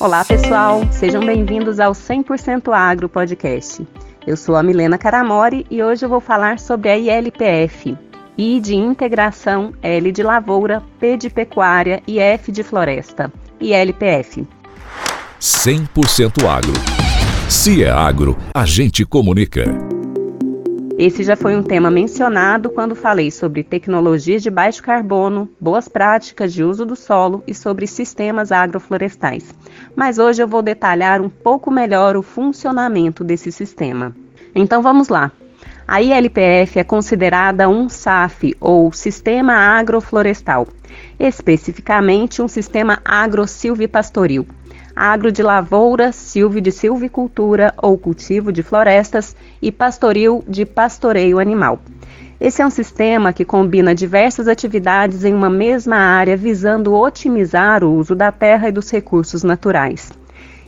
Olá, pessoal, sejam bem-vindos ao 100% Agro Podcast. Eu sou a Milena Caramori e hoje eu vou falar sobre a ILPF, I de integração, L de lavoura, P de pecuária e F de floresta, ILPF. 100% Agro. Se é agro, a gente comunica. Esse já foi um tema mencionado quando falei sobre tecnologias de baixo carbono, boas práticas de uso do solo e sobre sistemas agroflorestais. Mas hoje eu vou detalhar um pouco melhor o funcionamento desse sistema. Então vamos lá. A ILPF é considerada um SAF ou Sistema Agroflorestal, especificamente um sistema agro-silvipastoril agro de lavoura, silvio de silvicultura ou cultivo de florestas e pastoril de pastoreio animal. Esse é um sistema que combina diversas atividades em uma mesma área visando otimizar o uso da terra e dos recursos naturais.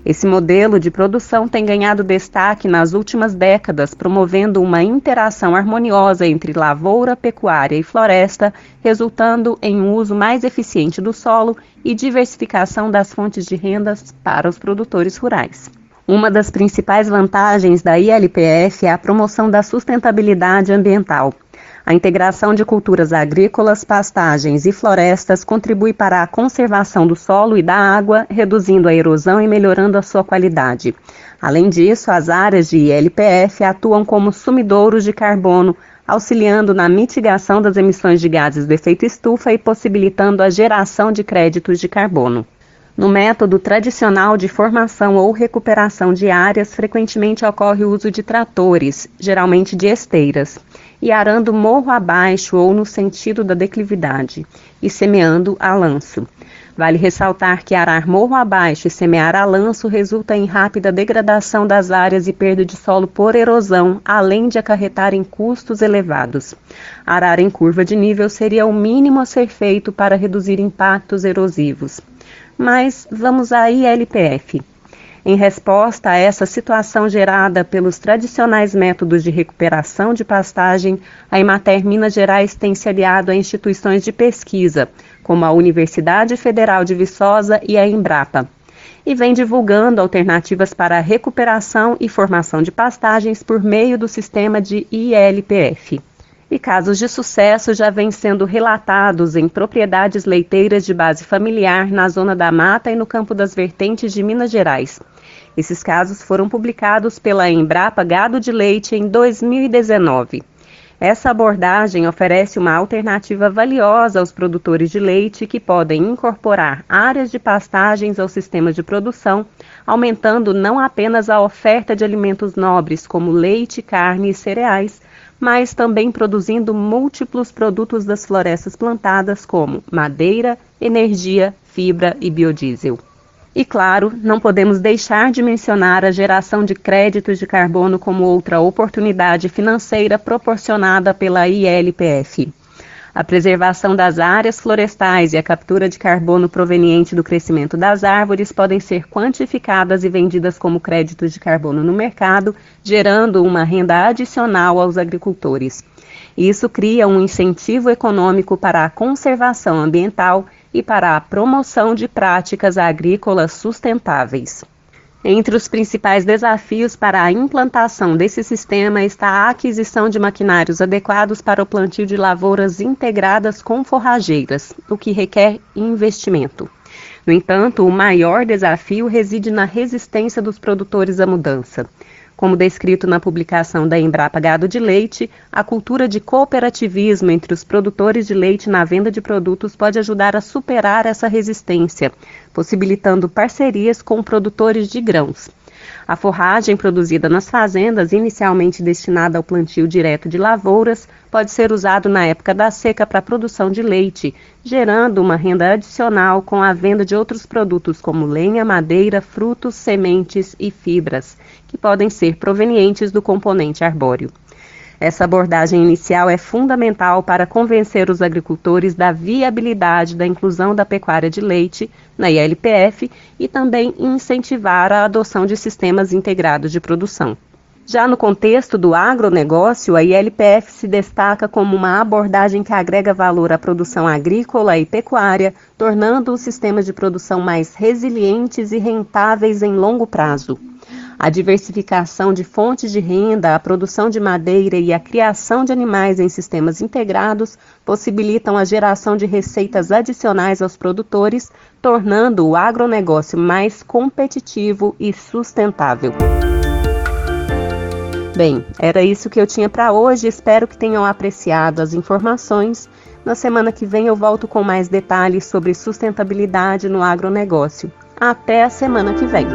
Esse modelo de produção tem ganhado destaque nas últimas décadas, promovendo uma interação harmoniosa entre lavoura, pecuária e floresta, resultando em um uso mais eficiente do solo e diversificação das fontes de rendas para os produtores rurais. Uma das principais vantagens da ILPF é a promoção da sustentabilidade ambiental. A integração de culturas agrícolas, pastagens e florestas contribui para a conservação do solo e da água, reduzindo a erosão e melhorando a sua qualidade. Além disso, as áreas de ILPF atuam como sumidouros de carbono, auxiliando na mitigação das emissões de gases do efeito estufa e possibilitando a geração de créditos de carbono. No método tradicional de formação ou recuperação de áreas, frequentemente ocorre o uso de tratores, geralmente de esteiras e arando morro abaixo ou no sentido da declividade, e semeando a lanço. Vale ressaltar que arar morro abaixo e semear a lanço resulta em rápida degradação das áreas e perda de solo por erosão, além de acarretar em custos elevados. Arar em curva de nível seria o mínimo a ser feito para reduzir impactos erosivos. Mas vamos à ILPF. Em resposta a essa situação gerada pelos tradicionais métodos de recuperação de pastagem, a Emater Minas Gerais tem se aliado a instituições de pesquisa, como a Universidade Federal de Viçosa e a Embrapa, e vem divulgando alternativas para a recuperação e formação de pastagens por meio do sistema de ILPF. E casos de sucesso já vêm sendo relatados em propriedades leiteiras de base familiar na zona da mata e no campo das vertentes de Minas Gerais. Esses casos foram publicados pela Embrapa Gado de Leite em 2019. Essa abordagem oferece uma alternativa valiosa aos produtores de leite que podem incorporar áreas de pastagens ao sistema de produção, aumentando não apenas a oferta de alimentos nobres como leite, carne e cereais, mas também produzindo múltiplos produtos das florestas plantadas, como madeira, energia, fibra e biodiesel. E claro, não podemos deixar de mencionar a geração de créditos de carbono como outra oportunidade financeira proporcionada pela ILPF. A preservação das áreas florestais e a captura de carbono proveniente do crescimento das árvores podem ser quantificadas e vendidas como créditos de carbono no mercado, gerando uma renda adicional aos agricultores. Isso cria um incentivo econômico para a conservação ambiental e para a promoção de práticas agrícolas sustentáveis. Entre os principais desafios para a implantação desse sistema está a aquisição de maquinários adequados para o plantio de lavouras integradas com forrageiras, o que requer investimento. No entanto, o maior desafio reside na resistência dos produtores à mudança. Como descrito na publicação da Embrapa Gado de Leite, a cultura de cooperativismo entre os produtores de leite na venda de produtos pode ajudar a superar essa resistência, possibilitando parcerias com produtores de grãos. A forragem produzida nas fazendas, inicialmente destinada ao plantio direto de lavouras, pode ser usado na época da seca para a produção de leite, gerando uma renda adicional com a venda de outros produtos como lenha, madeira, frutos, sementes e fibras, que podem ser provenientes do componente arbóreo. Essa abordagem inicial é fundamental para convencer os agricultores da viabilidade da inclusão da pecuária de leite na ILPF e também incentivar a adoção de sistemas integrados de produção. Já no contexto do agronegócio, a ILPF se destaca como uma abordagem que agrega valor à produção agrícola e pecuária, tornando os sistemas de produção mais resilientes e rentáveis em longo prazo. A diversificação de fontes de renda, a produção de madeira e a criação de animais em sistemas integrados possibilitam a geração de receitas adicionais aos produtores, tornando o agronegócio mais competitivo e sustentável. Bem, era isso que eu tinha para hoje. Espero que tenham apreciado as informações. Na semana que vem eu volto com mais detalhes sobre sustentabilidade no agronegócio. Até a semana que vem.